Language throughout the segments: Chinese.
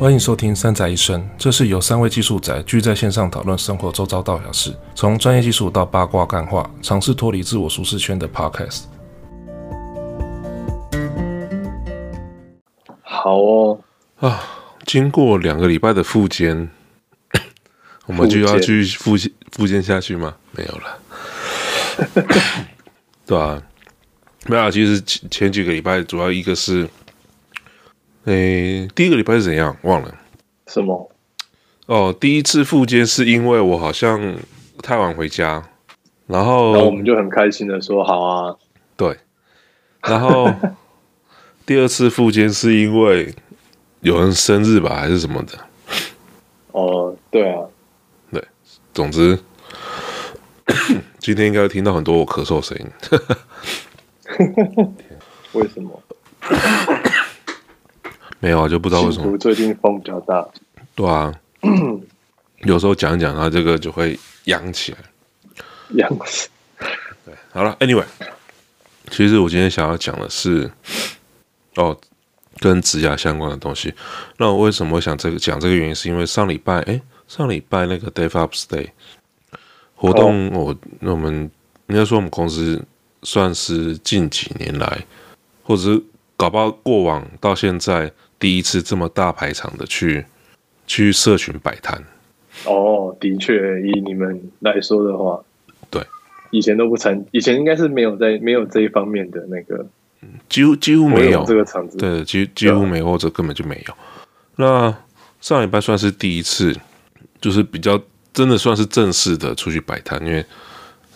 欢迎收听《三宅一生》，这是由三位技术宅聚在线上讨论生活周遭大小事，从专业技术到八卦干话，尝试脱离自我舒适圈的 Podcast。好哦，啊，经过两个礼拜的复健，我们就要继续复健复健下去吗？没有了，对啊，没有，其实前前几个礼拜主要一个是。诶，第一个礼拜是怎样？忘了什么？哦，第一次复健是因为我好像太晚回家，然后，然后我们就很开心的说好啊。对，然后 第二次复健是因为有人生日吧，还是什么的？哦，对啊，对，总之今天应该会听到很多我咳嗽的声音。为什么？没有啊，就不知道为什么。最近风比较大。对啊，有时候讲一讲，它这个就会扬起来。痒死。对，好了，Anyway，其实我今天想要讲的是，哦，跟指甲相关的东西。那我为什么想这个讲这个原因，是因为上礼拜，哎，上礼拜那个 DevOps Day 活动，哦、我那我们应该说我们公司算是近几年来，或者是搞不好过往到现在。第一次这么大排场的去去社群摆摊，哦，的确，以你们来说的话，对，以前都不参，以前应该是没有在没有这一方面的那个，几乎几乎没有，有这个场子，对，几几乎没有，或者根本就没有。那上礼拜算是第一次，就是比较真的算是正式的出去摆摊，因为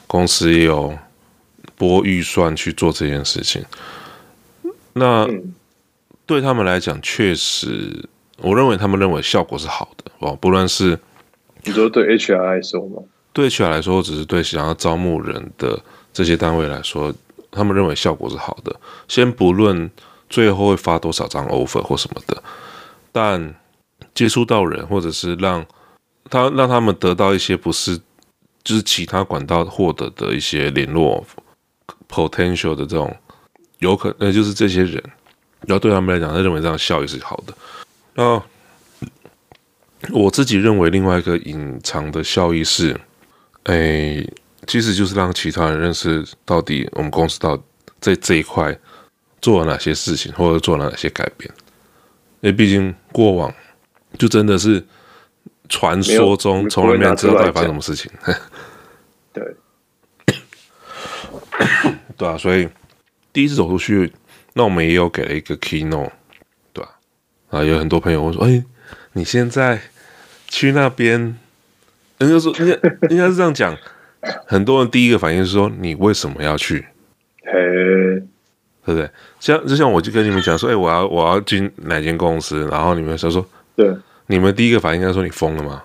公司也有拨预算去做这件事情。那。嗯对他们来讲，确实，我认为他们认为效果是好的哦。不论是你说对 HR 来说吗？对 HR 来说，只是对想要招募人的这些单位来说，他们认为效果是好的。先不论最后会发多少张 offer 或什么的，但接触到人，或者是让他让他们得到一些不是就是其他管道获得的一些联络 potential 的这种有可能，就是这些人。然后对他们来讲，他认为这样效益是好的。那我自己认为另外一个隐藏的效益是，哎，其实就是让其他人认识到底我们公司到在这一块做了哪些事情，或者做了哪些改变。因为毕竟过往就真的是传说中从来没有知道到底发生什么事情。对，对啊，所以第一次走出去。那我们也有给了一个 keynote，对吧？啊，有很多朋友会说：“哎、欸，你现在去那边，人家说，应该应该是这样讲。很多人第一个反应是说：你为什么要去？嘿，对不对？像就像我就跟你们讲说：哎、欸，我要我要进哪间公司？然后你们说说，对，你们第一个反应应该说你疯了吗？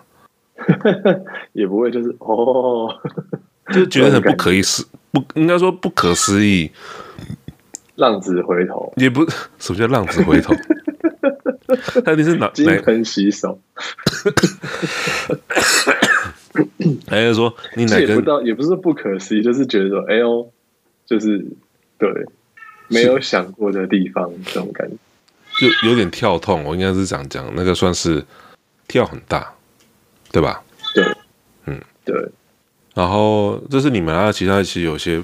也不会，就是哦，就觉得很不可思，不应该说不可思议。”浪子回头也不，什么叫浪子回头？到底是哪？金盆洗手？还是说你哪个？也不到，也不是不可思议，就是觉得说，哎呦，就是对，没有想过的地方，这种感觉，就有点跳痛。我应该是这样讲，那个算是跳很大，对吧？对，嗯，对。然后这是你们啊，其他其实有些。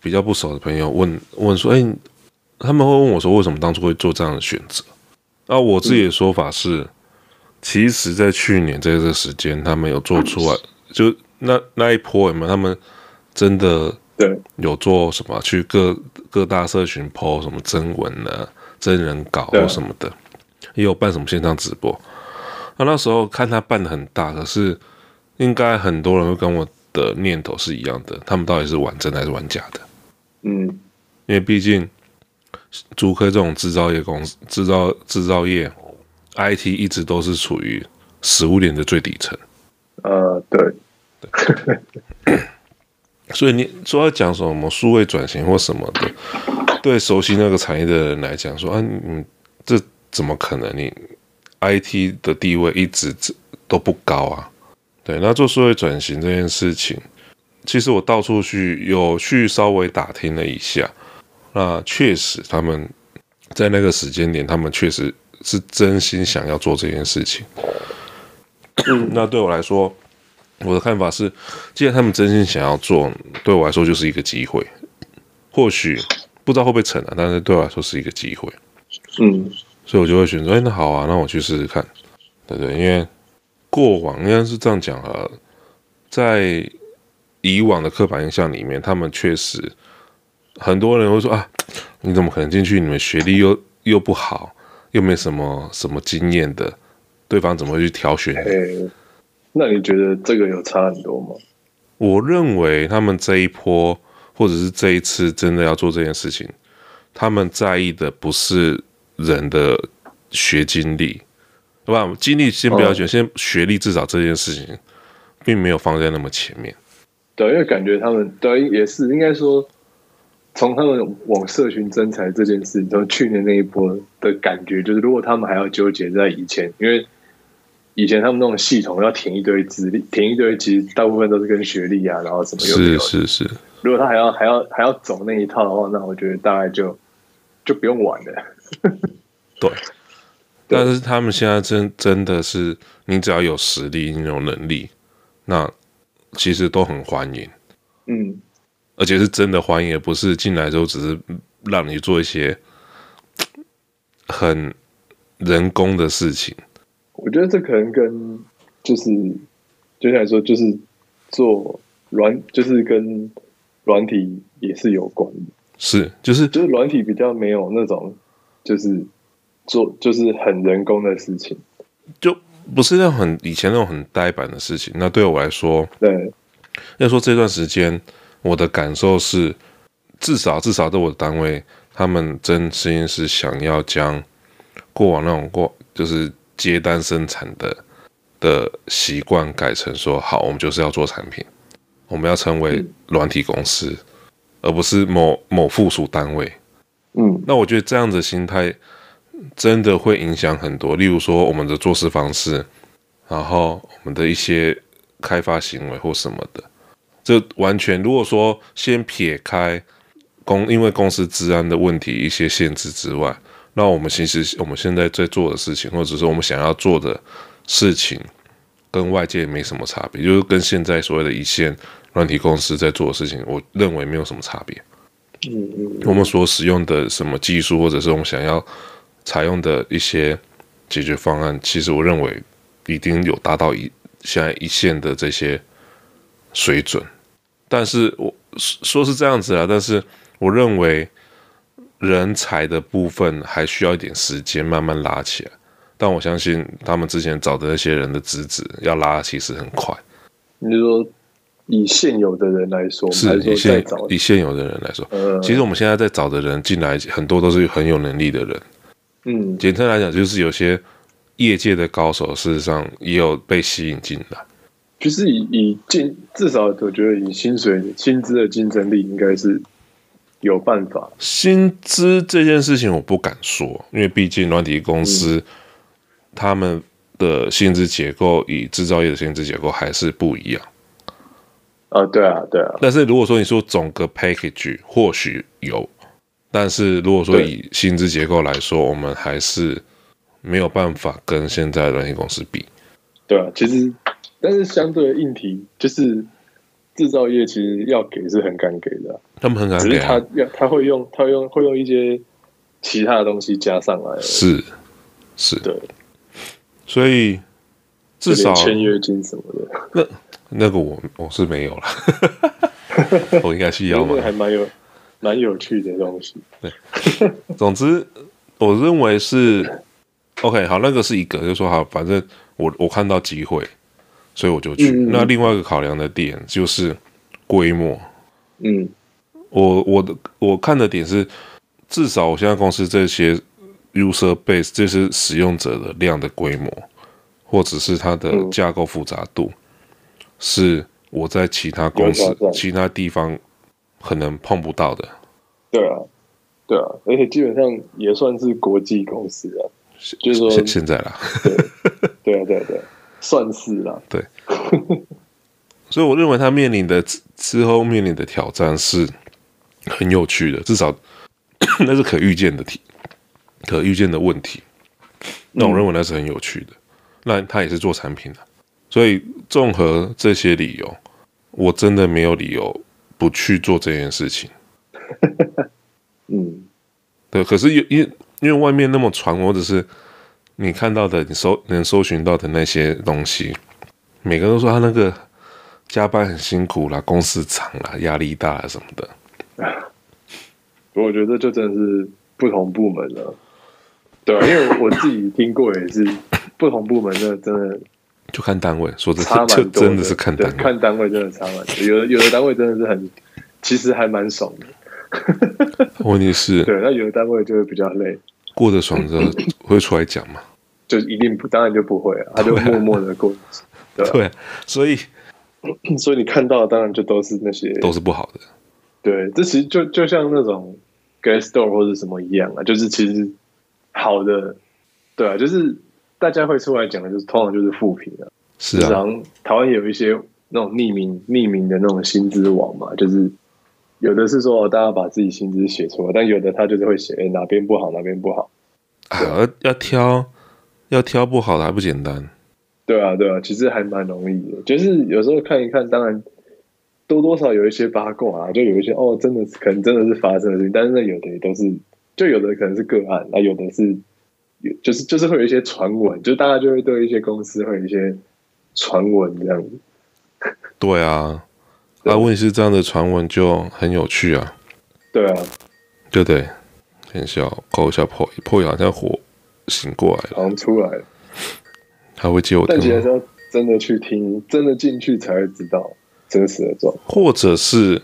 比较不熟的朋友问问说：“哎，他们会问我说，为什么当初会做这样的选择？”那我自己的说法是，嗯、其实，在去年在这个时间，他们有做出来，就那那一波有没有，他们真的对有做什么？去各各大社群 po 什么征文啊、真人稿或什么的，也有办什么线上直播。那那时候看他办的很大，可是应该很多人会跟我的念头是一样的，他们到底是玩真的还是玩假的？嗯，因为毕竟，竹科这种制造业公司、制造制造业，IT 一直都是处于食物链的最底层。呃，对，对。所以你说要讲什么数位转型或什么的，对熟悉那个产业的人来讲，说啊，你这怎么可能？你 IT 的地位一直都不高啊。对，那做数位转型这件事情。其实我到处去有去稍微打听了一下，那确实他们在那个时间点，他们确实是真心想要做这件事情。那对我来说，我的看法是，既然他们真心想要做，对我来说就是一个机会。或许不知道会不会成啊，但是对我来说是一个机会。嗯，所以我就会选择，哎，那好啊，那我去试试看，对不对？因为过往应该是这样讲啊，在以往的刻板印象里面，他们确实很多人会说啊，你怎么可能进去？你们学历又又不好，又没什么什么经验的，对方怎么会去挑选你？那你觉得这个有差很多吗？我认为他们这一波，或者是这一次真的要做这件事情，他们在意的不是人的学经历，对吧？经历先不要选，嗯、先学历至少这件事情，并没有放在那么前面。对，因为感觉他们对也是应该说，从他们往社群征才这件事，从去年那一波的感觉，就是如果他们还要纠结在以前，因为。以前他们那种系统要填一堆资历，填一堆，其实大部分都是跟学历啊，然后什么有没有？是是是。如果他还要还要还要走那一套的话，那我觉得大概就就不用玩了。对。但是他们现在真真的是，你只要有实力，你有能力，那其实都很欢迎。嗯。而且是真的欢迎，也不是进来之后只是让你做一些很人工的事情。我觉得这可能跟就是，就像来说，就是做软，就是跟软体也是有关的。是，就是就是软体比较没有那种，就是做就是很人工的事情，就不是那种很以前那种很呆板的事情。那对我来说，对，要说这段时间我的感受是，至少至少在我的单位，他们真心是想要将过往那种过就是。接单生产的的习惯改成说好，我们就是要做产品，我们要成为软体公司，而不是某某附属单位。嗯，那我觉得这样的心态真的会影响很多，例如说我们的做事方式，然后我们的一些开发行为或什么的，这完全如果说先撇开公因为公司治安的问题一些限制之外。那我们其实我们现在在做的事情，或者是我们想要做的事情，跟外界没什么差别，就是跟现在所谓的一线软体公司在做的事情，我认为没有什么差别。嗯嗯。我们所使用的什么技术，或者是我们想要采用的一些解决方案，其实我认为已经有达到一现在一线的这些水准。但是我说是这样子啊，但是我认为。人才的部分还需要一点时间慢慢拉起来，但我相信他们之前找的那些人的资质要拉，其实很快。你就说以现有的人来说，是以现以现有的人来说，呃，其实我们现在在找的人进来很多都是很有能力的人。嗯，简单来讲，就是有些业界的高手，事实上也有被吸引进来。就是以以进，至少我觉得以薪水薪资的竞争力应该是。有办法，薪资这件事情我不敢说，因为毕竟软体公司、嗯、他们的薪资结构与制造业的薪资结构还是不一样。啊，对啊，对啊。但是如果说你说总个 package 或许有，但是如果说以薪资结构来说，我们还是没有办法跟现在的软体公司比。对啊，其实但是相对的硬体就是。制造业其实要给是很敢给的、啊，他们很敢给、啊，只是他要他会用他会用会用一些其他的东西加上来，是是，对，所以至少签约金什么的，那那个我我是没有了，我应该是要吗？还蛮有蛮有趣的东西，对，总之我认为是 OK，好，那个是一个，就说好，反正我我看到机会。所以我就去。嗯、那另外一个考量的点就是规模。嗯，我我的我看的点是，至少我现在公司这些 user base，这些使用者的量的规模，或者是它的架构复杂度，嗯、是我在其他公司、其他地方可能碰不到的。对啊，对啊，而且基本上也算是国际公司啊，就是说现现在啦。对，对啊，对啊，对啊。算是啦，对，所以我认为他面临的之后面临的挑战是很有趣的，至少 那是可预见的题，可预见的问题。那我认为那是很有趣的。那他也是做产品的，所以综合这些理由，我真的没有理由不去做这件事情。嗯，对。可是因因因为外面那么传，或者是你看到的，你搜能搜寻到的那些东西，每个人都说他那个加班很辛苦啦，公司长啦，压力大啦什么的。我觉得就真的是不同部门了，对啊，因为我自己听过也是 不同部门的，真的就看单位，说真的，差蛮多，真的是看单位，看单位真的差蛮多。有的有的单位真的是很，其实还蛮爽的。问题是，对，那有的单位就会比较累。过得爽之后 会出来讲吗？就一定不，当然就不会啊，他就默默的过。对啊，对啊，所以 所以你看到的当然就都是那些都是不好的。对，这其实就就像那种。gas store 或者什么一样啊，就是其实好的，对啊，就是大家会出来讲的，就是通常就是负评啊。是啊，然台湾有一些那种匿名匿名的那种薪资网嘛，就是有的是说大家把自己薪资写出来，但有的他就是会写哪边不好哪边不好啊，要挑要挑不好的还不简单。对啊，对啊，其实还蛮容易的，就是有时候看一看，当然。多多少有一些八卦啊，就有一些哦，真的是可能真的是发生的事情，但是有的也都是，就有的可能是个案，那有的是，有就是就是会有一些传闻，就大家就会对一些公司会有一些传闻这样子。对啊，那问题是这样的传闻就很有趣啊。对啊，对对，很笑，扣一下破破好像火醒过来了，好像出来了，他会接我，但其实要真的去听，真的进去才会知道。真实的状况，或者是，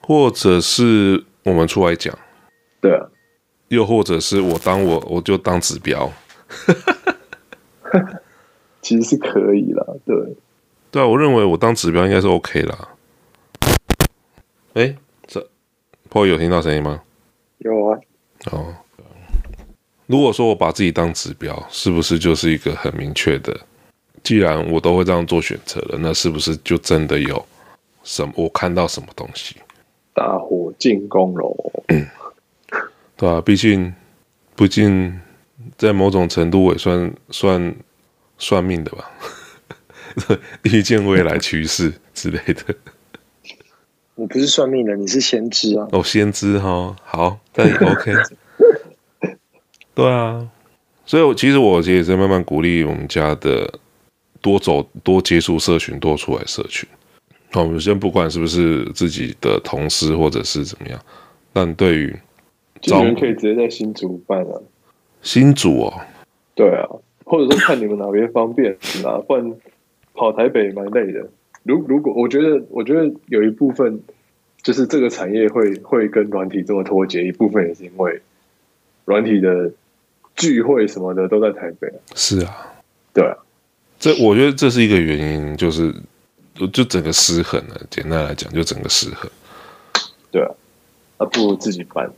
或者是我们出来讲，对啊，又或者是我当我我就当指标，其实是可以啦，对，对啊，我认为我当指标应该是 OK 啦。哎，这 Paul 有听到声音吗？有啊。哦，如果说我把自己当指标，是不是就是一个很明确的？既然我都会这样做选择了，那是不是就真的有？什么？我看到什么东西？大火进攻喽！嗯，对啊，毕竟，毕竟，在某种程度也算算算命的吧，预见未来趋势之类的。你不是算命的，你是先知啊！哦，先知哈，好，那也 OK。对啊，所以，我其实我也在慢慢鼓励我们家的多走、多接触社群、多出来社群。好，我们先不管是不是自己的同事或者是怎么样，但对于，今年可以直接在新竹办啊。新竹哦，对啊，或者说看你们哪边方便啊，不然跑台北蛮累的。如如果我觉得，我觉得有一部分就是这个产业会会跟软体这么脱节，一部分也是因为软体的聚会什么的都在台北啊。是啊，对啊，这我觉得这是一个原因，就是。就整个失衡了，简单来讲，就整个失衡。对啊，那不如自己办。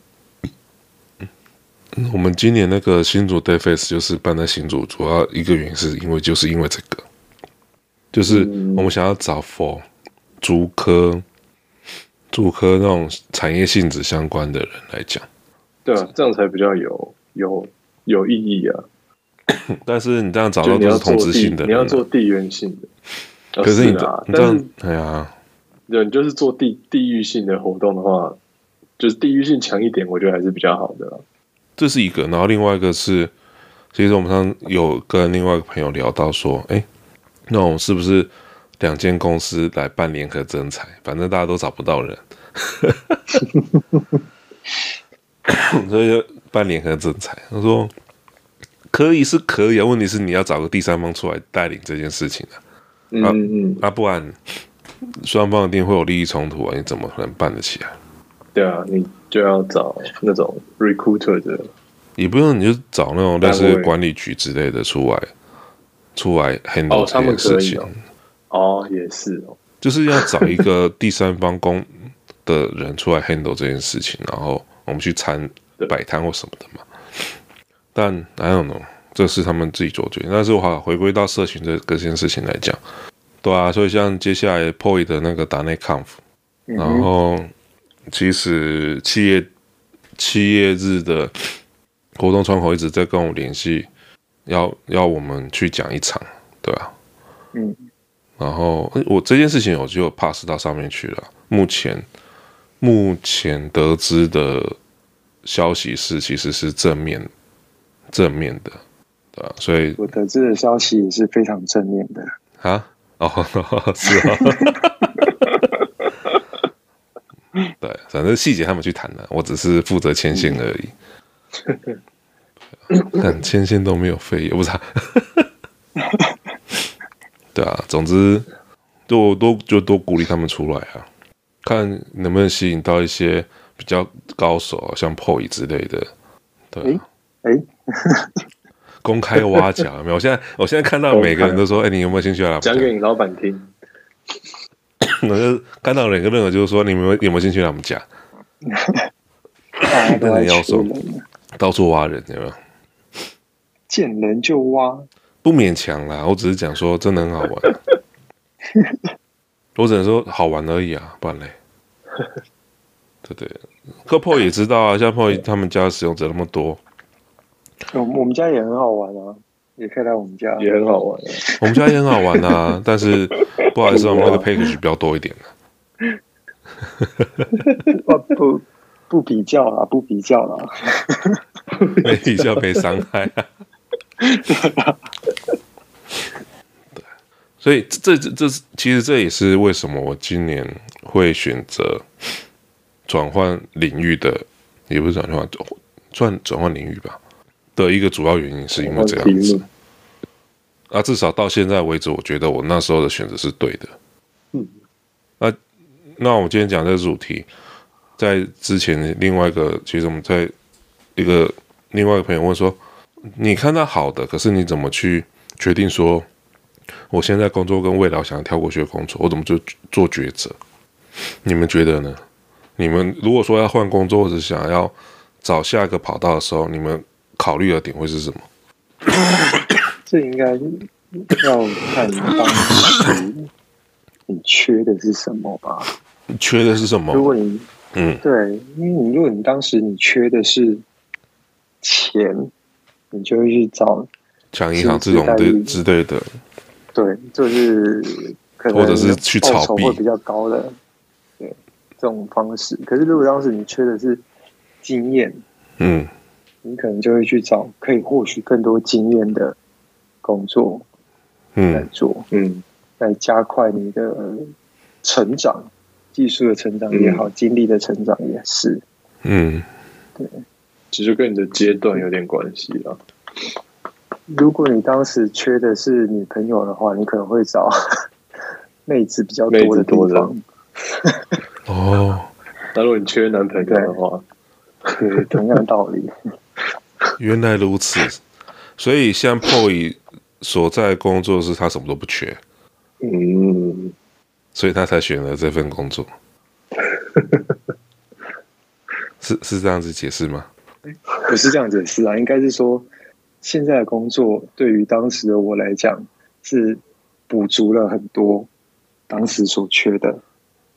我们今年那个新竹 DevFest 就是办在新竹，主要一个原因是因为就是因为这个，就是我们想要找 for 竹科、竹科那种产业性质相关的人来讲。对啊，这样才比较有有有意义啊。但是你这样找到都是同质性的人，你要做地缘性的。可是你这样，但是哎呀，对，你就是做地地域性的活动的话，就是地域性强一点，我觉得还是比较好的。这是一个，然后另外一个是，其实我们上有跟另外一个朋友聊到说，哎，那我们是不是两间公司来办联合征才？反正大家都找不到人，所以就办联合征才。他说可以是可以啊，问题是你要找个第三方出来带领这件事情啊。嗯嗯，那、啊、不然双方一定会有利益冲突啊！你怎么可能办得起来？对啊，你就要找那种 recruiter 的，也不用，你就找那种类似管理局之类的出来，出来 handle 这件事情。哦，也是哦，就是要找一个第三方公的人出来 handle 这件事情，然后我们去参摆摊或什么的嘛。但 I don't know。这是他们自己做决定，但是我好回归到社群这这件事情来讲，对啊，所以像接下来 POY 的那个达内 conf，然后其实企业企业日的活动窗口一直在跟我联系，要要我们去讲一场，对啊，嗯，然后我这件事情我就 pass 到上面去了。目前目前得知的消息是，其实是正面正面的，对啊，所以我得知的消息也是非常正面的啊，哦，是啊。对，反正细节他们去谈的，我只是负责牵线而已。但牵线都没有费用，不是、啊？对啊，总之多多就多鼓励他们出来啊，看能不能吸引到一些比较高手，像 POY 之类的。对，哎、欸，公开挖角有没有？我现在我现在看到每个人都说，哎、欸，你有没有兴趣来讲给你老板听？我就看到两个任何就是说，你们有没有兴趣让我们讲？那人要说到处挖人，有没有？见人就挖，不勉强啦。我只是讲说，真的很好玩。我只能说好玩而已啊，不然嘞。对对，可 POY 也知道啊，像 POY 他们家使用者那么多，我我们家也很好玩啊。也可以来我们家，也很好玩。我们家也很好玩啊，但是不好意思，我们那个 package 比较多一点。不不不比较啦，不比较啦，没比较没伤害啊。对，所以这这这其实这也是为什么我今年会选择转换领域的，也不是转换转转换领域吧。的一个主要原因是因为这样子，啊，至少到现在为止，我觉得我那时候的选择是对的。嗯，那那我今天讲这个主题，在之前另外一个，其实我们在一个另外一个朋友问说，你看到好的，可是你怎么去决定说，我现在工作跟未来想要跳过去的工作，我怎么就做抉择？你们觉得呢？你们如果说要换工作，或者想要找下一个跑道的时候，你们？考虑的点会是什么？这应该要看当时你缺的是什么吧？你缺的是什么？如果你嗯，对，因为你如果你当时你缺的是钱，你就会去找抢银行这种的之类的。对，就是可能或者是去炒币。会比较高的，对这种方式。可是如果当时你缺的是经验，嗯。你可能就会去找可以获取更多经验的工作，嗯，来做，嗯，来加快你的成长，技术的成长也好，嗯、经历的成长也是，嗯，对，其实跟你的阶段有点关系啦。如果你当时缺的是女朋友的话，你可能会找 妹子比较多的地方。哦，那如果你缺男朋友的话，对，同样的道理。原来如此，所以像 POY 所在工作是他什么都不缺，嗯，所以他才选了这份工作，是是这样子解释吗？不是这样解释啊，应该是说现在的工作对于当时的我来讲是补足了很多当时所缺的，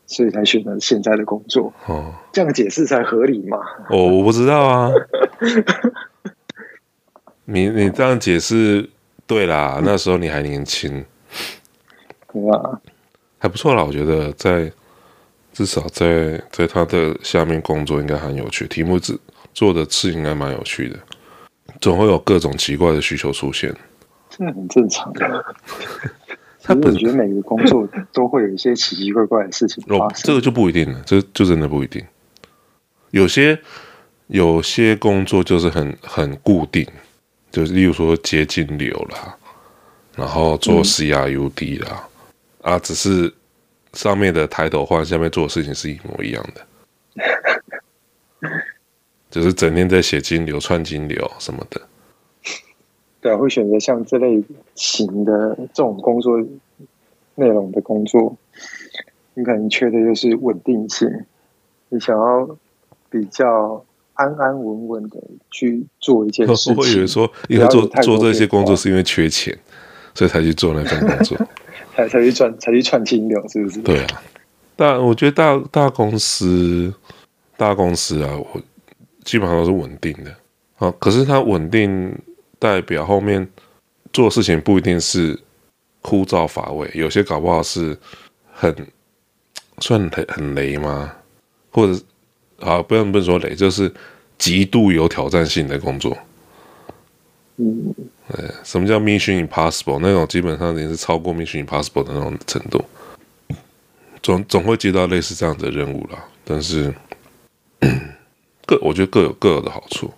所以才选择现在的工作。哦，这样解释才合理嘛？哦，我不知道啊。你你这样解释对啦，那时候你还年轻，对啊，还不错啦。我觉得在至少在在他的下面工作应该很有趣，题目做做的事应该蛮有趣的，总会有各种奇怪的需求出现，这很正常的。他本觉得每个工作都会有一些奇奇怪怪的事情发生，哦，这个就不一定了，这就真的不一定。有些有些工作就是很很固定。就是例如说接金流啦，然后做 CRUD 啦，嗯、啊，只是上面的抬头换，下面做的事情是一模一样的，就是整天在写金流、串金流什么的。对啊，会选择像这类型的这种工作内容的工作，你可能缺的就是稳定性，你想要比较。安安稳稳的去做一件事情。我以为说，因为做做这些工作是因为缺钱，所以才去做那份工作，才才去赚，才去串金流，是不是？对啊，但我觉得大大公司，大公司啊，我基本上都是稳定的啊。可是它稳定，代表后面做事情不一定是枯燥乏味，有些搞不好是很算很很雷吗？或者啊，不用不能说雷，就是极度有挑战性的工作。嗯，呃，什么叫 Mission Impossible？那种基本上已经是超过 Mission Impossible 的那种程度。总总会接到类似这样的任务啦，但是各我觉得各有各有的好处。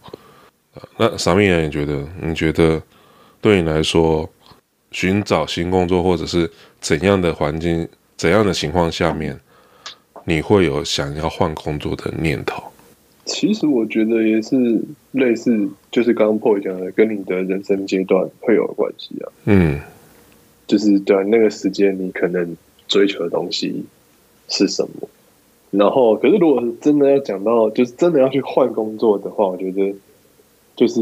那啥米你觉得？你觉得对你来说，寻找新工作或者是怎样的环境、怎样的情况下面，你会有想要换工作的念头？其实我觉得也是类似，就是刚刚 Paul 讲的，跟你的人生阶段会有关系啊。嗯，就是对那个时间，你可能追求的东西。是什么？然后，可是如果是真的要讲到，就是真的要去换工作的话，我觉得就是，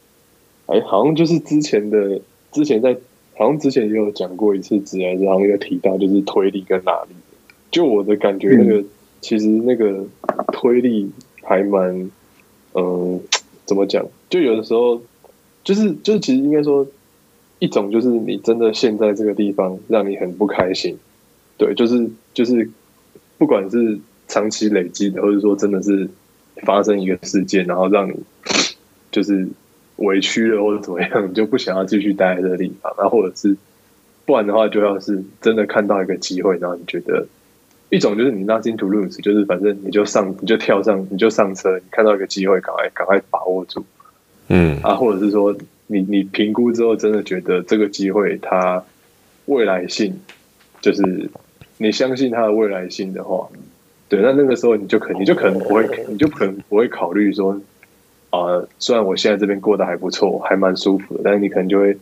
哎，好像就是之前的，之前在，好像之前也有讲过一次，之前然后有提到，就是推力跟拉力。就我的感觉，那个、嗯、其实那个推力还蛮，嗯，怎么讲？就有的时候，就是就是，其实应该说，一种就是你真的现在这个地方让你很不开心。对，就是就是，不管是长期累积的，或者说真的是发生一个事件，然后让你就是委屈了或者怎么样，你就不想要继续待在这个地方，然后或者是不然的话，就要是真的看到一个机会，然后你觉得一种就是你 nothing to lose，就是反正你就上，你就跳上，你就上车，你看到一个机会，赶快赶快把握住，嗯啊，或者是说你你评估之后，真的觉得这个机会它未来性就是。你相信他的未来性的话，对，那那个时候你就可你就可能不会，你就可能不会考虑说，啊、呃，虽然我现在这边过得还不错，还蛮舒服的，但是你可能就会，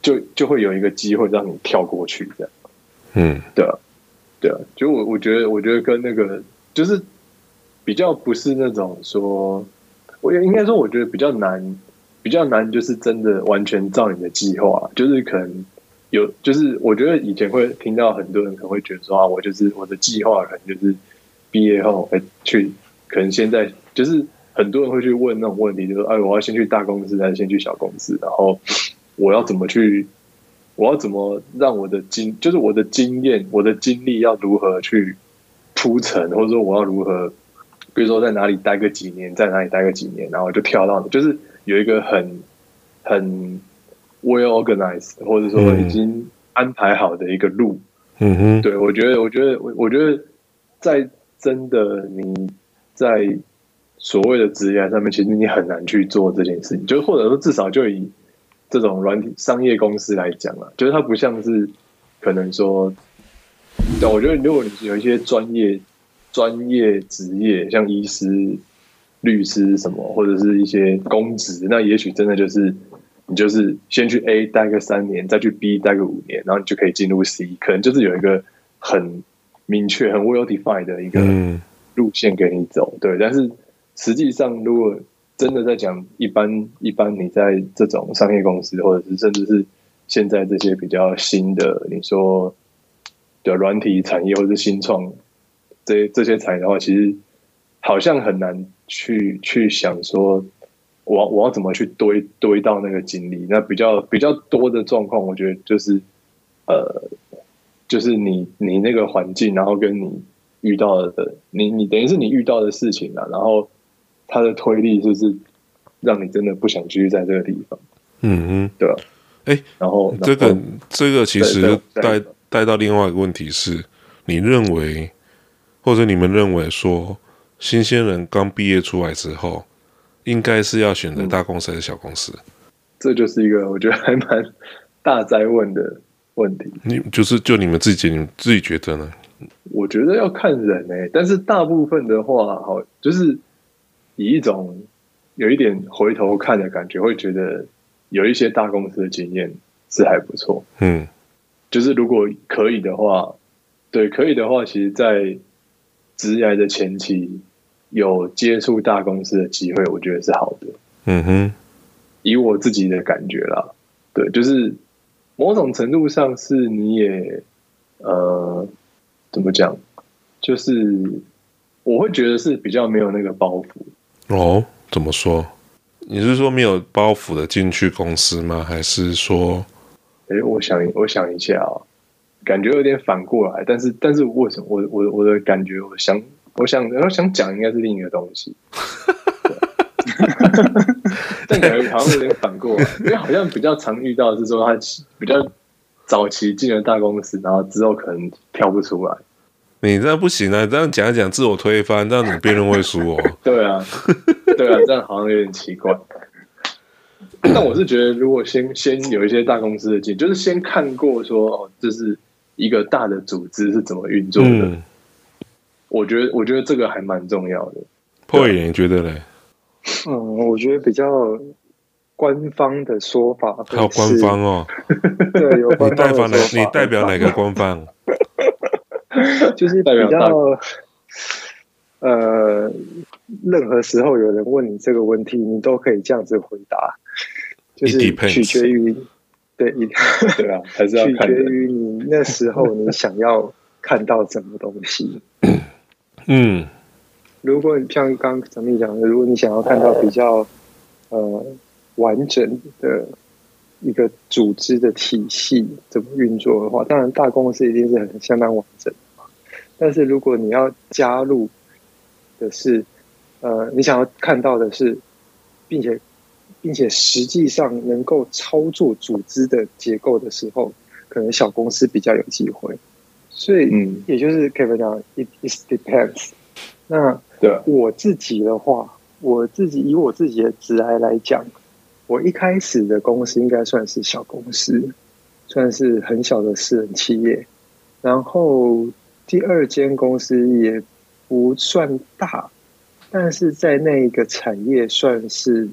就就会有一个机会让你跳过去，这样，嗯，对啊，对啊，就我我觉得，我觉得跟那个就是比较不是那种说，我也应该说，我觉得比较难，比较难，就是真的完全照你的计划，就是可能。有，就是我觉得以前会听到很多人可能会觉得说啊，我就是我的计划可能就是毕业后会去，可能现在就是很多人会去问那种问题，就是哎，我要先去大公司还是先去小公司？然后我要怎么去？我要怎么让我的经，就是我的经验、我的经历要如何去铺陈，或者说我要如何，比如说在哪里待个几年，在哪里待个几年，然后就跳到，就是有一个很很。Well organized，或者说已经安排好的一个路，嗯哼，对，我觉得，我觉得，我我觉得，在真的你在所谓的职业上面，其实你很难去做这件事情，就或者说至少就以这种软体商业公司来讲啊，就是它不像是可能说，对，我觉得如果你有一些专业专业职业，像医师、律师什么，或者是一些公职，那也许真的就是。你就是先去 A 待个三年，再去 B 待个五年，然后你就可以进入 C，可能就是有一个很明确、很 well defined 的一个路线给你走。嗯、对，但是实际上，如果真的在讲一般一般，你在这种商业公司，或者是甚至是现在这些比较新的，你说的软体产业，或者是新创这这些产业的话，其实好像很难去去想说。我我要怎么去堆堆到那个精力？那比较比较多的状况，我觉得就是，呃，就是你你那个环境，然后跟你遇到的，你你等于是你遇到的事情啊，然后它的推力就是让你真的不想继续在这个地方。嗯嗯，对吧？哎，然后这个这个其实带带到另外一个问题是，你认为或者你们认为说，新鲜人刚毕业出来之后。应该是要选择大公司还是小公司？嗯，这就是一个我觉得还蛮 大哉问的问题。你就是就你们自己，你们自己觉得呢？我觉得要看人欸，但是大部分的话，好，就是以一种有一点回头看的感觉，会觉得有一些大公司的经验是还不错。嗯，就是如果可以的话，对，可以的话，其实，在职涯的前期。有接触大公司的机会，我觉得是好的。嗯哼，以我自己的感觉啦，对，就是某种程度上是你也呃，怎么讲？就是我会觉得是比较没有那个包袱。哦，怎么说？你是说没有包袱的进去公司吗？还是说？哎，我想我想一下啊、哦，感觉有点反过来，但是但是为什么我我我的感觉，我想我想我想讲应该是另一个东西，但感觉好像有点反过来，因为好像比较常遇到的是说他比较早期进了大公司，然后之后可能跳不出来。你这样不行啊！这样讲一讲自我推翻，这样你辩论会输哦。对啊，对啊，这样好像有点奇怪。但我是觉得，如果先先有一些大公司的进，就是先看过说哦，这是一个大的组织是怎么运作的。嗯、我觉得，我觉得这个还蛮重要的。破眼，你觉得嘞？嗯，我觉得比较官方的说法，还有官方哦。对，有官方你代表哪？你代表哪个官方？就是比较。呃，任何时候有人问你这个问题，你都可以这样子回答。就是取决于，对，对啊，还是要取决于你那时候你想要看到什么东西。嗯，如果你像刚刚咱们讲的，如果你想要看到比较呃完整的一个组织的体系怎么运作的话，当然大公司一定是很相当完整的嘛。但是如果你要加入的是，呃，你想要看到的是，并且。并且实际上能够操作组织的结构的时候，可能小公司比较有机会。所以，嗯，也就是 Kevin 讲，it it depends。那对我自己的话，我自己以我自己的职涯来讲，我一开始的公司应该算是小公司，算是很小的私人企业。然后第二间公司也不算大，但是在那一个产业算是。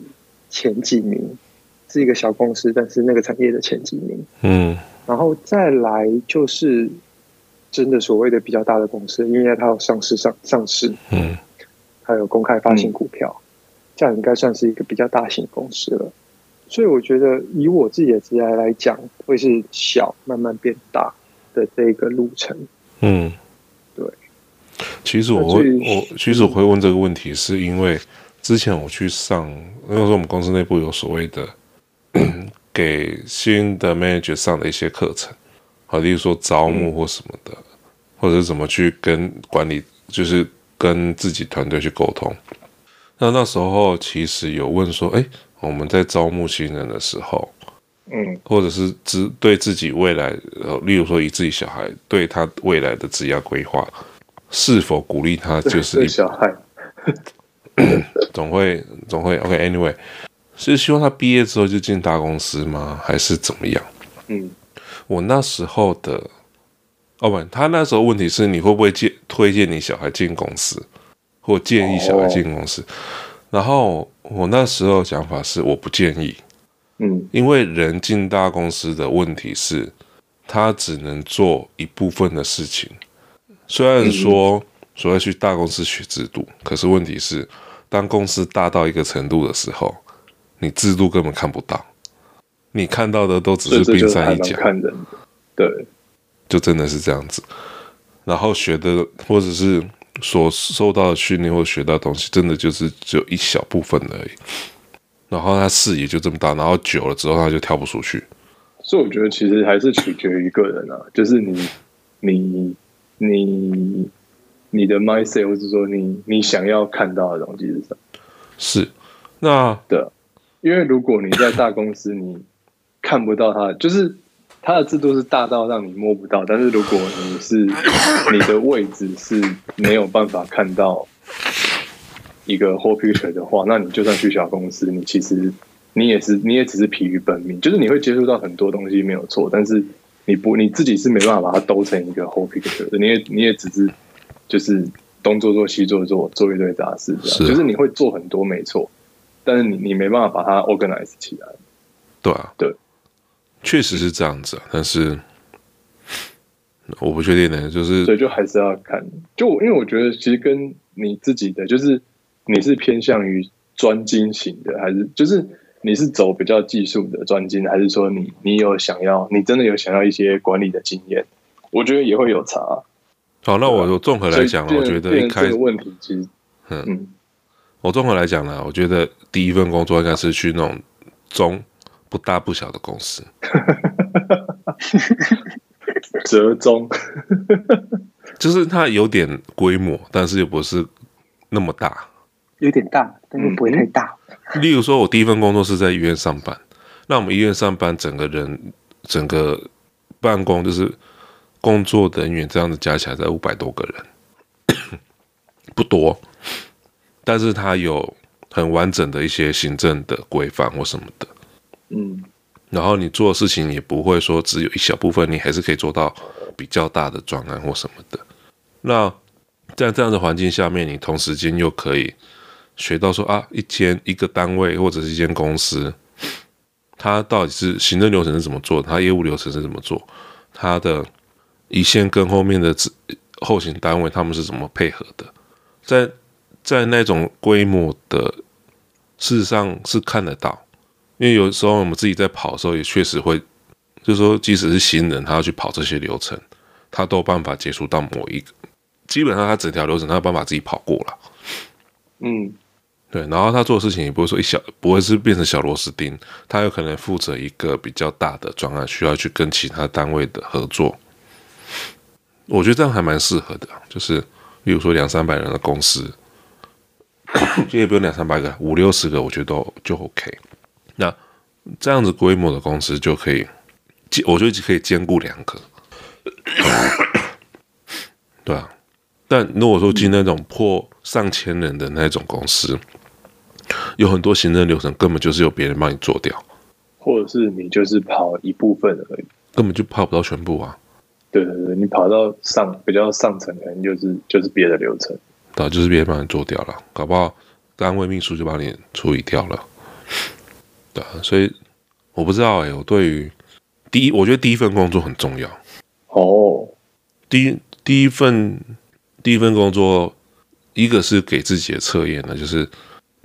前几名是一个小公司，但是那个产业的前几名，嗯，然后再来就是真的所谓的比较大的公司，因为它有上市上上市，嗯，它有公开发行股票，嗯，这样应该算是一个比较大型公司了。所以我觉得以我自己的职业来讲，会是小慢慢变大的这个路程。嗯，对。其实我会我其实我会问这个问题，是因为。之前我去上，那时候我们公司内部有所谓的给新的 manager 上的一些课程，好，例如说招募或什么的，嗯、或者是怎么去跟管理，就是跟自己团队去沟通。那那时候其实有问说，哎，我们在招募新人的时候，嗯，或者是自对自己未来，例如说以自己小孩对他未来的职业规划，是否鼓励他就是小孩。总会总会 OK，Anyway，、okay, 是希望他毕业之后就进大公司吗？还是怎么样？嗯，我那时候的，哦不，他那时候问题是你会不会介推荐你小孩进公司，或建议小孩进公司？哦、然后我那时候想法是我不建议，嗯，因为人进大公司的问题是，他只能做一部分的事情，虽然说。嗯所以要去大公司学制度，可是问题是，当公司大到一个程度的时候，你制度根本看不到，你看到的都只是冰山一角。看人，对，就真的是这样子。然后学的或者是所受到的训练或学到的东西，真的就是只有一小部分而已。然后他视野就这么大，然后久了之后他就跳不出去。所以我觉得其实还是取决于个人啊，就是你你你。你的 mindset 或是说你你想要看到的东西是什么？是，那对，因为如果你在大公司，你看不到它，就是它的制度是大到让你摸不到。但是如果你是 你的位置是没有办法看到一个 whole picture 的话，那你就算去小公司，你其实你也是你也只是疲于奔命。就是你会接触到很多东西没有错，但是你不你自己是没办法把它兜成一个 whole picture 的。你也你也只是。就是东做做西做做做一堆杂事，这样是就是你会做很多没错，但是你你没办法把它 organize 起来。对啊，对，确实是这样子。但是我不确定呢，就是所以就还是要看。就因为我觉得其实跟你自己的，就是你是偏向于专精型的，还是就是你是走比较技术的专精，还是说你你有想要，你真的有想要一些管理的经验？我觉得也会有差。好，那我综合来讲，我觉得一开始问题其实，嗯，我综合来讲呢，我觉得第一份工作应该是去那种中不大不小的公司，折中，就是它有点规模，但是又不是那么大，有点大，但又不会太大。例如说，我第一份工作是在医院上班，那我们医院上班，整个人整个办公就是工作人员这样子加起来在五百多个人，不多。但是它有很完整的一些行政的规范或什么的，嗯，然后你做的事情也不会说只有一小部分，你还是可以做到比较大的专案或什么的。那在这样的环境下面，你同时间又可以学到说啊，一间一个单位或者是一间公司，它到底是行政流程是怎么做，它业务流程是怎么做，它的一线跟后面的后勤单位他们是怎么配合的，在。在那种规模的，事实上是看得到，因为有时候我们自己在跑的时候，也确实会，就是说，即使是新人，他要去跑这些流程，他都有办法接触到某一个，基本上他整条流程他有办法自己跑过了。嗯，对，然后他做的事情也不会说一小，不会是变成小螺丝钉，他有可能负责一个比较大的专案，需要去跟其他单位的合作。我觉得这样还蛮适合的，就是例如说两三百人的公司。就也不用两三百个，五六十个，我觉得都就 OK。那这样子规模的公司就可以，我觉得可以兼顾两个，对啊。但如果说进那种破上千人的那种公司，有很多行政流程根本就是由别人帮你做掉，或者是你就是跑一部分而已，根本就跑不到全部啊。对对对，你跑到上比较上层，可能就是就是别的流程。对，就是别人帮你做掉了，搞不好单位秘书就把你处理掉了。对，所以我不知道哎、欸，我对于第一，我觉得第一份工作很重要。哦，第一第一份第一份工作，一个是给自己的测验呢，就是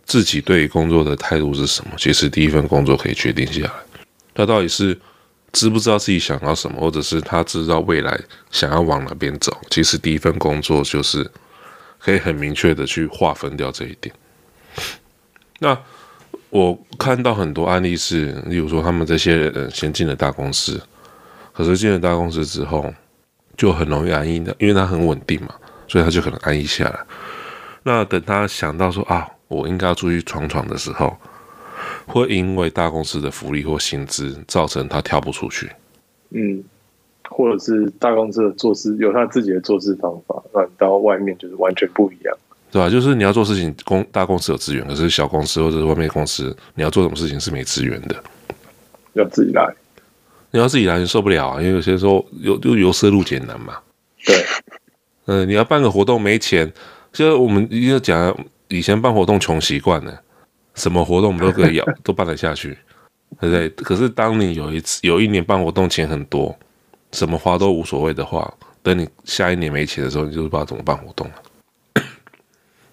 自己对于工作的态度是什么。其实第一份工作可以决定下来，他到底是知不知道自己想要什么，或者是他知道未来想要往哪边走。其实第一份工作就是。可以很明确的去划分掉这一点。那我看到很多案例是，例如说他们这些人先进了大公司，可是进了大公司之后就很容易安逸的，因为他很稳定嘛，所以他就可能安逸下来。那等他想到说啊，我应该要出去闯闯的时候，会因为大公司的福利或薪资造成他跳不出去。嗯。或者是大公司的做事有他自己的做事方法，那你到外面就是完全不一样，对吧？就是你要做事情，公大公司有资源，可是小公司或者是外面公司，你要做什么事情是没资源的，要自己来。你要自己来，你受不了啊！因为有些时候有就由奢入俭难嘛。对，嗯、呃，你要办个活动没钱，就我们一个讲以前办活动穷习惯了，什么活动我们都可以要 都办得下去，对不对？可是当你有一次有一年办活动钱很多。什么花都无所谓的话，等你下一年没钱的时候，你就不知道怎么办活动了。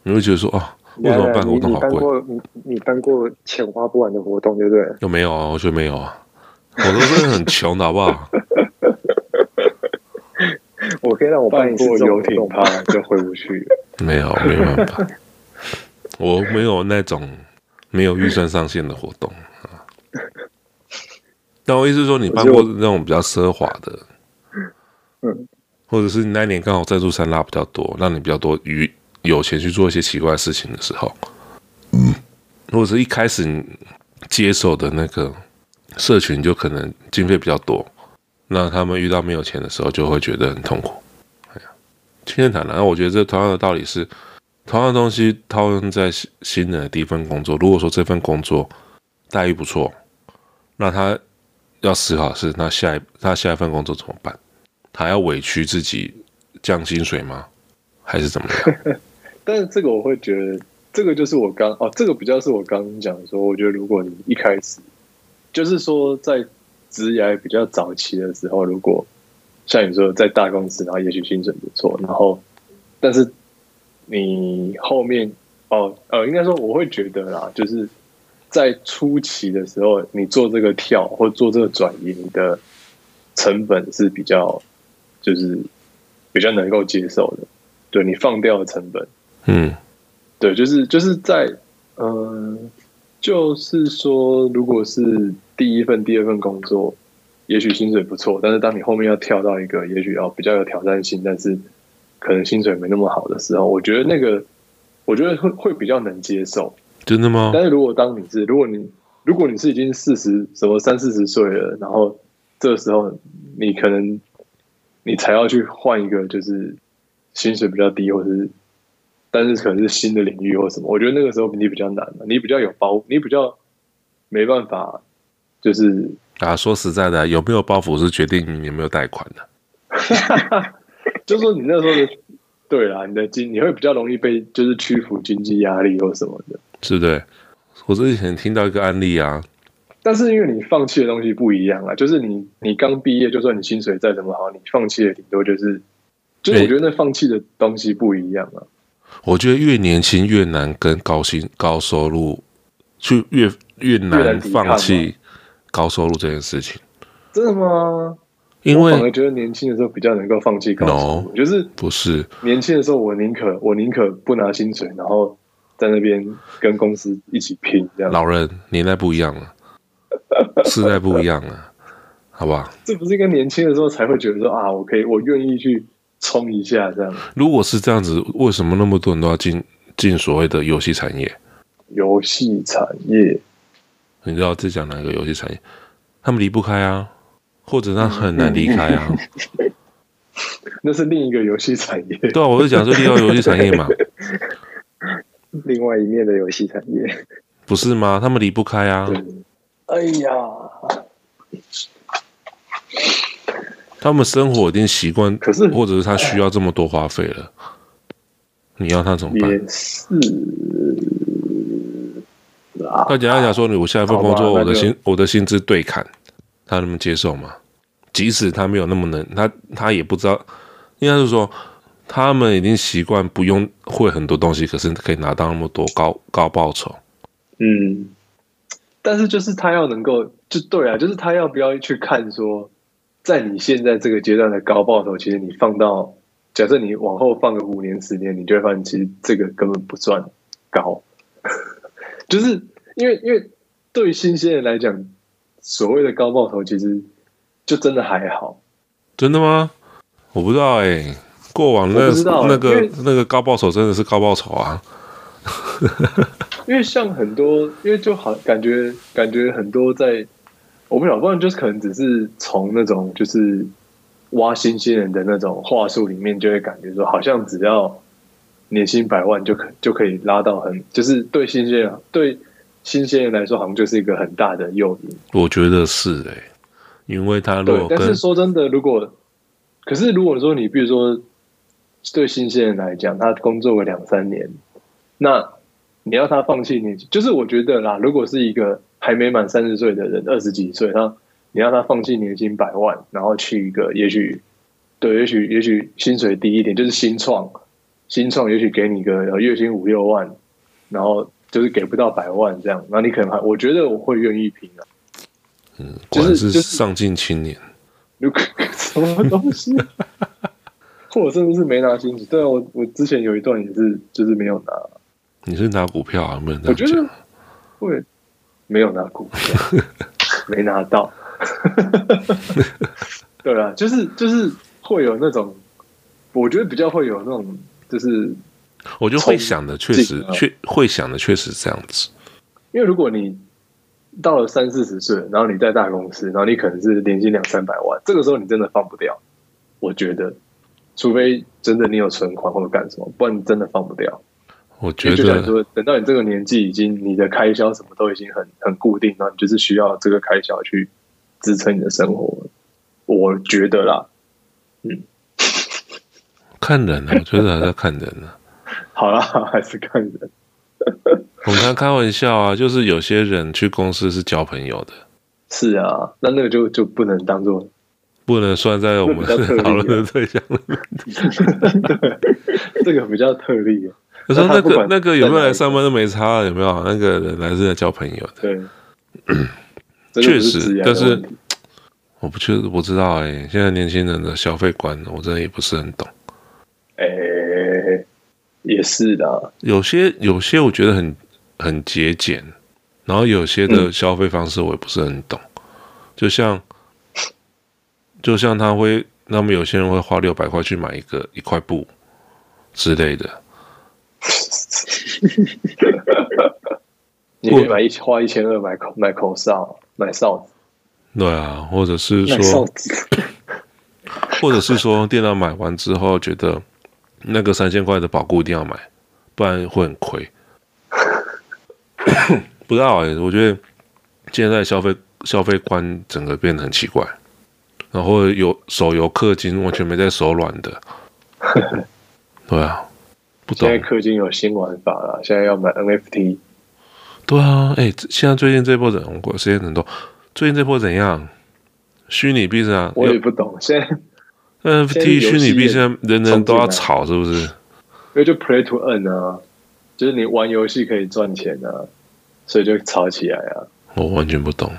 你会觉得说啊，为什么办活动好贵？你你办过钱花不完的活动，对不对？有没有啊？我觉得没有啊，我都是很穷的，好不好？我可以让我办过游艇趴就回不去。没有，没有办法，我没有那种没有预算上限的活动。但我意思是说，你办过那种比较奢华的，嗯，或者是你那一年刚好赞助商拉比较多，让你比较多余有钱去做一些奇怪的事情的时候，嗯，或者是一开始你接手的那个社群就可能经费比较多，那他们遇到没有钱的时候就会觉得很痛苦。哎呀，今天谈了，那我觉得这同样的道理是，同样的东西套用在新人的第一份工作，如果说这份工作待遇不错，那他。要思考的是，那下一他下一份工作怎么办？他要委屈自己降薪水吗？还是怎么样？但是这个我会觉得，这个就是我刚哦，这个比较是我刚讲的说，我觉得如果你一开始就是说在职涯比较早期的时候，如果像你说在大公司，然后也许薪水不错，然后但是你后面哦呃，应该说我会觉得啦，就是。在初期的时候，你做这个跳或做这个转移，你的成本是比较，就是比较能够接受的。对，你放掉的成本，嗯，对，就是就是在嗯、呃，就是说，如果是第一份、第二份工作，也许薪水不错，但是当你后面要跳到一个也许要比较有挑战性，但是可能薪水没那么好的时候，我觉得那个，我觉得会会比较能接受。真的吗？但是如果当你是，如果你如果你是已经四十什么三四十岁了，然后这时候你可能你才要去换一个，就是薪水比较低，或者是。但是可能是新的领域或什么，我觉得那个时候你比较难，你比较有包，你比较没办法，就是啊，说实在的，有没有包袱是决定你有没有贷款的。就是说你那时候的，对啦，你的经你会比较容易被就是屈服经济压力或什么的，是不对？我之前听到一个案例啊，但是因为你放弃的东西不一样啊，就是你你刚毕业，就算你薪水再怎么好，你放弃的顶多就是，就是我觉得那放弃的东西不一样啊。我觉得越年轻越难跟高薪高收入，就越越难放弃高收入这件事情。真的吗？因为我反而觉得年轻的时候比较能够放弃高收入，就是不是年轻的时候，我宁可我宁可不拿薪水，然后在那边跟公司一起拼。这样，老人年代不一样了，时代不一样了，好不好？这不是跟年轻的时候才会觉得说啊，我可以，我愿意去。冲一下这样。如果是这样子，为什么那么多人都要进进所谓的游戏产业？游戏产业，你知道这讲哪个游戏产业？他们离不开啊，或者他很难离开啊。那是另一个游戏产业。对啊，我是讲说另外游戏产业嘛。另外一面的游戏产业，不是吗？他们离不开啊。哎呀。他们生活已经习惯，可是或者是他需要这么多花费了，你要他怎么办？也是。他讲一讲说，你我下一份工作，我的薪我的薪资对砍，他能不能接受吗？即使他没有那么能，他他也不知道，应该是说，他们已经习惯不用会很多东西，可是可以拿到那么多高高报酬。嗯，但是就是他要能够，就对啊，就是他要不要去看说。在你现在这个阶段的高报酬，其实你放到假设你往后放个五年十年，你就会发现其实这个根本不算高，就是因为因为对于新鲜人来讲，所谓的高报酬其实就真的还好。真的吗？我不知道哎、欸，过往那那个那个高报酬真的是高报酬啊，因为像很多，因为就好感觉感觉很多在。我不晓得，不然就是可能只是从那种就是挖新鲜人的那种话术里面，就会感觉说，好像只要年薪百万就可就可以拉到很，就是对新鲜人对新鲜人来说，好像就是一个很大的诱因。我觉得是哎、欸，因为他如果，但是说真的，如果可是如果说你比如说对新鲜人来讲，他工作个两三年，那你要他放弃年薪，就是我觉得啦，如果是一个。还没满三十岁的人，二十几岁，他你让他放弃年薪百万，然后去一个也许，对，也许也许薪水低一点，就是新创，新创也许给你个月薪五六万，然后就是给不到百万这样，那你可能还，我觉得我会愿意拼啊。嗯，就是是上进青年，如果 什么东西，或者甚至是没拿薪水。对啊，我我之前有一段也是，就是没有拿。你是拿股票啊？不能我觉得会。没有拿股票，没拿到。对啊，就是就是会有那种，我觉得比较会有那种，就是我觉得会想的确实确会想的确实是这样子。因为如果你到了三四十岁，然后你在大公司，然后你可能是年薪两三百万，这个时候你真的放不掉。我觉得，除非真的你有存款或者干什么，不然你真的放不掉。我觉得说，等到你这个年纪，已经你的开销什么都已经很很固定了，你就是需要这个开销去支撑你的生活。我觉得啦，嗯，看人啊，我觉得还是要看人啊。好啦，还是看人。我们刚开玩笑啊，就是有些人去公司是交朋友的。是啊，那那个就就不能当做，不能算在我们讨论的对象里面。对，这个比较特例。可是那个那个有没有来上班都没差，有没有？那个人来是来交朋友的。对，确实，但是 我不确不知道哎、欸，现在年轻人的消费观，我真的也不是很懂。哎、欸，也是的。有些有些我觉得很很节俭，然后有些的消费方式我也不是很懂，嗯、就像就像他会，那么有些人会花六百块去买一个一块布之类的。你可以买一花一千二买口买口哨买哨子，对啊，或者是说，或者是说电脑买完之后觉得那个三千块的保固一定要买，不然会很亏。不知道哎、欸，我觉得现在消费消费观整个变得很奇怪，然后有手游氪金完全没在手软的，对啊，不懂。现在氪金有新玩法了，现在要买 NFT。对啊，哎，现在最近这波怎么过？时间很多。最近这波怎样？虚拟币是啊，我也不懂。现在 NFT 虚拟币现在人人都要炒，是不是？因为就 Play to Earn 啊，就是你玩游戏可以赚钱啊，所以就炒起来啊。我完全不懂。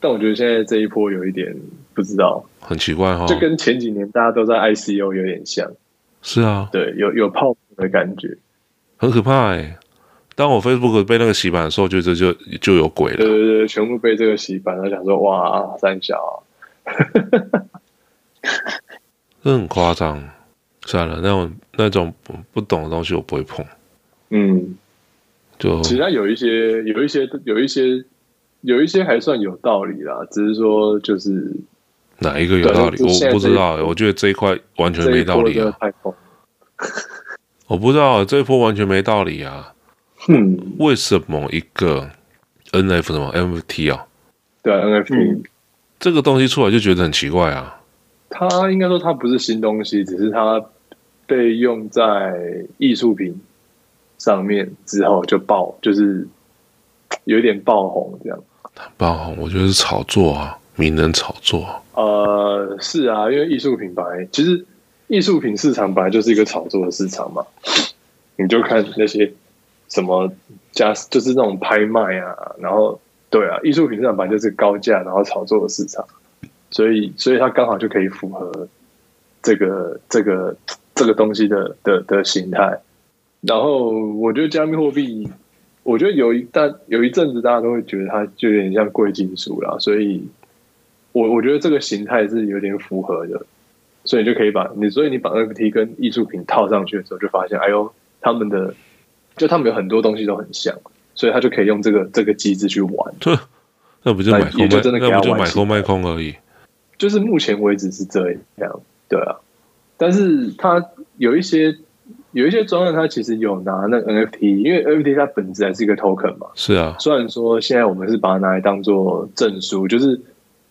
但我觉得现在这一波有一点不知道，很奇怪哈、哦，就跟前几年大家都在 ICO 有点像。是啊，对，有有泡沫的感觉，很可怕哎。当我 Facebook 被那个洗版的时候，就这就就有鬼了。对对对，全部被这个洗版，他想说哇，三小、啊，这很夸张。算了，那种那种不懂的东西我不会碰。嗯，就其实有一些有一些有一些有一些还算有道理啦，只是说就是哪一个有道理，我不知道。我觉得这一块完全没道理啊。我不知道这一波完全没道理啊。嗯，为什么一个 NFT 什么 NFT 啊？对啊，NFT、嗯、这个东西出来就觉得很奇怪啊。它应该说它不是新东西，只是它被用在艺术品上面之后就爆，就是有点爆红这样。爆红，我觉得是炒作啊，名人炒作。呃，是啊，因为艺术品牌其实艺术品市场本来就是一个炒作的市场嘛，你就看那些。什么加就是那种拍卖啊，然后对啊，艺术品市场本来就是高价然后炒作的市场，所以所以它刚好就可以符合这个这个这个东西的的的形态。然后我觉得加密货币，我觉得有一但有一阵子大家都会觉得它就有点像贵金属啦，所以我我觉得这个形态是有点符合的，所以你就可以把你所以你把 NFT 跟艺术品套上去的时候，就发现哎呦他们的。就他们有很多东西都很像，所以他就可以用这个这个机制去玩。那不就买空卖？那不就买空卖空而已。就是目前为止是这样，对啊。但是他有一些有一些专案，他其实有拿那个 NFT，因为 NFT 它本质还是一个 token 嘛。是啊。虽然说现在我们是把它拿来当做证书，就是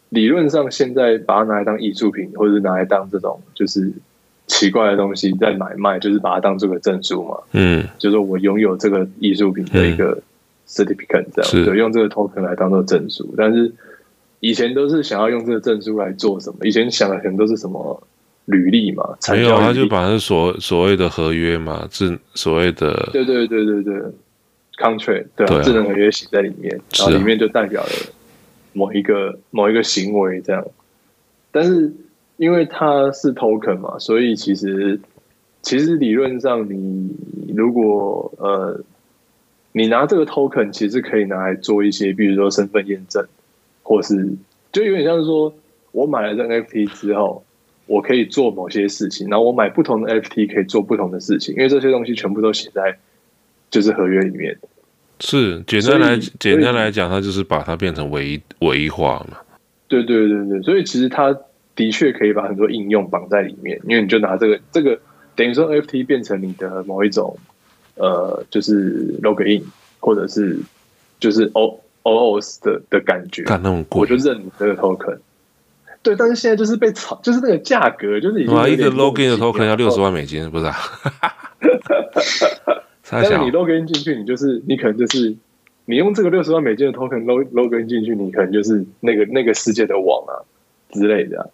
理论上现在把它拿来当艺术品，或者是拿来当这种就是。奇怪的东西在买卖，就是把它当做个证书嘛。嗯，就是我拥有这个艺术品的一个 certificate，这样，对，用这个 token 来当做证书。但是以前都是想要用这个证书来做什么？以前想的可能都是什么履历嘛？没有，他就把那所所谓的合约嘛，是所谓的对对对对对 contract，对啊，智能合约写在里面，然后里面就代表了某一个某一个行为这样，但是。因为它是 token 嘛，所以其实其实理论上，你如果呃，你拿这个 token，其实可以拿来做一些，比如说身份验证，或是就有点像是说，我买了这个 NFT 之后，我可以做某些事情，然后我买不同的 ft 可以做不同的事情，因为这些东西全部都写在就是合约里面。是简单来简单来讲，它就是把它变成唯一唯一化嘛。对对对对，所以其实它。的确可以把很多应用绑在里面，因为你就拿这个这个等于说 NFT 变成你的某一种呃，就是 login 或者是就是 O O S 的的感觉，干那么贵，我就认你这个 token。对，但是现在就是被炒，就是那个价格就是已经一个 login 的 token 要六十万美金，不是？但是你 login 进去，你就是你可能就是你用这个六十万美金的 token log login 进去，你可能就是那个那个世界的网啊之类的。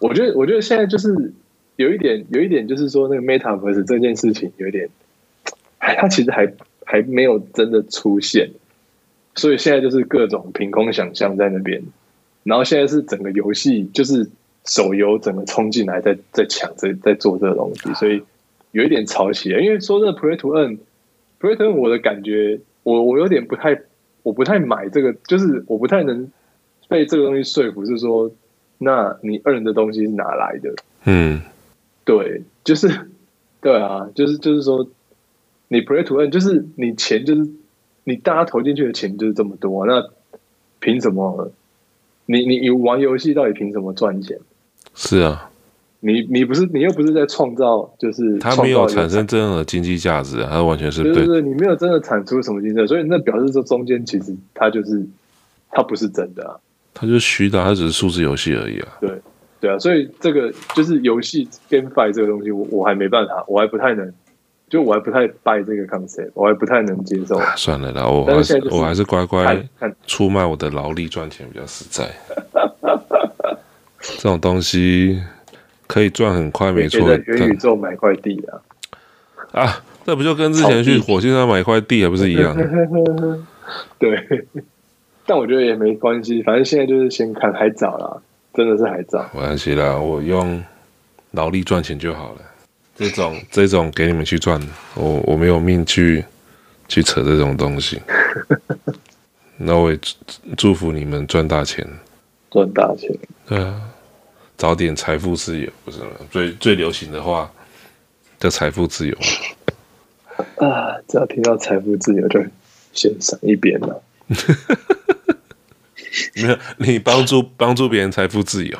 我觉得，我觉得现在就是有一点，有一点就是说，那个 Metaverse 这件事情有一点，它其实还还没有真的出现，所以现在就是各种凭空想象在那边，然后现在是整个游戏就是手游整个冲进来在，在抢，在在做这个东西，所以有一点吵起来，因为说真的，Play to Earn Earn，我的感觉，我我有点不太，我不太买这个，就是我不太能被这个东西说服，是说，那你 earn 的东西是哪来的？嗯，对，就是，对啊，就是就是说，你 Play to Earn，就是你钱就是你大家投进去的钱就是这么多，那凭什么？你你你玩游戏到底凭什么赚钱？是啊。你你不是你又不是在创造，就是它没有产生真正的经济价值，它完全是对对，你没有真的产出什么经济，所以那表示说中间其实它就是它不是真的啊，它就是虚的，它只是数字游戏而已啊。对对啊，所以这个就是游戏 GameFi 这个东西，我我还没办法，我还不太能，就我还不太 buy 这个 concept，我还不太能接受。啊、算了啦，我还是我还是乖乖出卖我的劳力赚钱比较实在。这种东西。可以赚很快，没错。在元宇宙买块地啊！啊，这不就跟之前去火星上买块地还不是一样？对，但我觉得也没关系，反正现在就是先看，还早啦，真的是还早。没关系啦，我用劳力赚钱就好了。这种这种给你们去赚，我我没有命去去扯这种东西。那我也祝福你们赚大钱，赚大钱。对啊。早点财富自由，不是吗？最最流行的话叫财富自由 啊！只要听到财富自由，就先闪一边了。没有，你帮助帮助别人财富自由，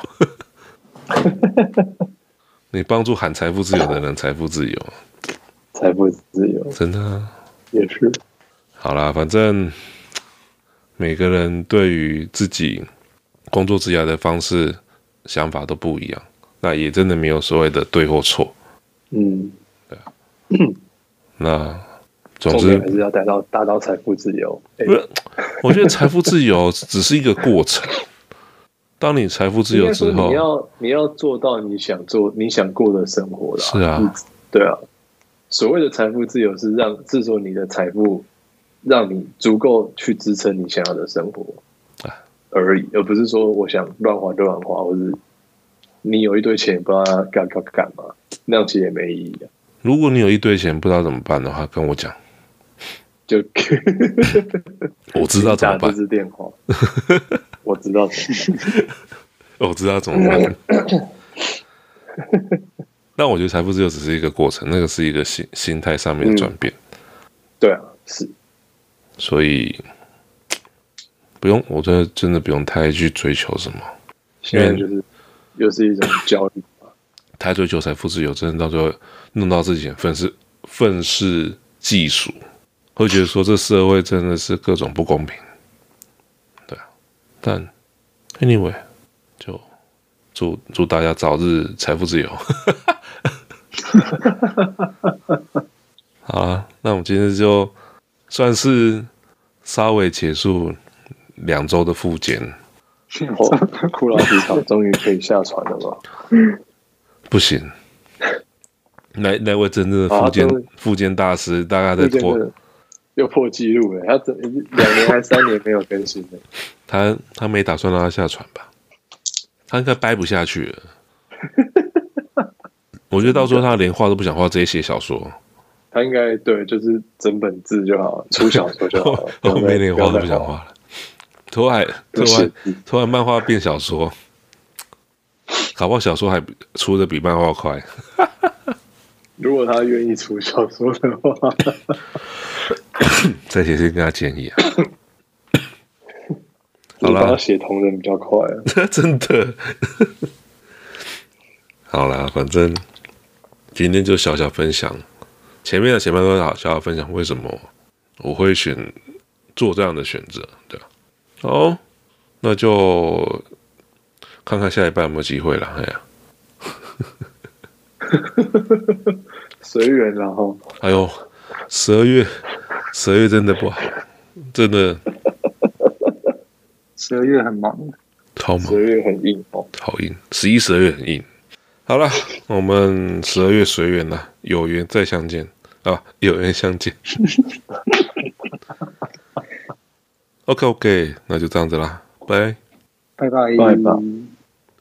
你帮助喊财富自由的人财富自由，财富自由，真的啊，也是。好啦，反正每个人对于自己工作职涯的方式。想法都不一样，那也真的没有所谓的对或错。嗯，对啊。那总之还是要达到达到财富自由。不是，我觉得财富自由 只是一个过程。当你财富自由之后，你要你要做到你想做你想过的生活了。是啊，对啊。所谓的财富自由是让制作你的财富，让你足够去支撑你想要的生活。而已，而不是说我想乱花就乱花，或是你有一堆钱不知道干干干嘛，那样其实也没意义啊。如果你有一堆钱不知道怎么办的话，跟我讲，就我知道怎么办。打这支电话，我知道怎么办。我知道怎么办。但我觉得财富自由只是一个过程，那个是一个心心态上面的转变。嗯。对啊，是。所以。不用，我觉得真的不用太去追求什么，现在就是又是一种焦虑。太追求财富自由，真的到最后弄到自己愤世愤世嫉俗，会觉得说这社会真的是各种不公平。对啊，但 anyway，就祝祝大家早日财富自由。好啊，那我们今天就算是稍微结束。两周的复检，库拉皮卡终于可以下船了吧？不行，那那位真正的复健复健大师，大概在拖又破纪录了。他这两年还三年没有更新了。他他没打算让他下船吧？他应该掰不下去了。我觉得到时候他连画都不想画，直接写小说。他应该对，就是整本字就好，出小说就好了。后面连画都不想画了。突然，突然，突然，漫画变小说，搞不好小说还出的比漫画快。如果他愿意出小说的话，再写信跟他建议啊。好了，写同人比较快啊，真的。好了，反正今天就小小分享，前面的前半段好，小小分享为什么我会选做这样的选择，对吧？好，那就看看下一半有没有机会了。哎呀，随缘然后，哎呦，十二月，十二月真的不好，真的，十二月很忙，超忙，十二月很硬哦，好硬，十一、十二月很硬。好了，我们十二月随缘了，有缘再相见啊，有缘相见。OK OK，那就这样子啦，拜拜拜拜拜。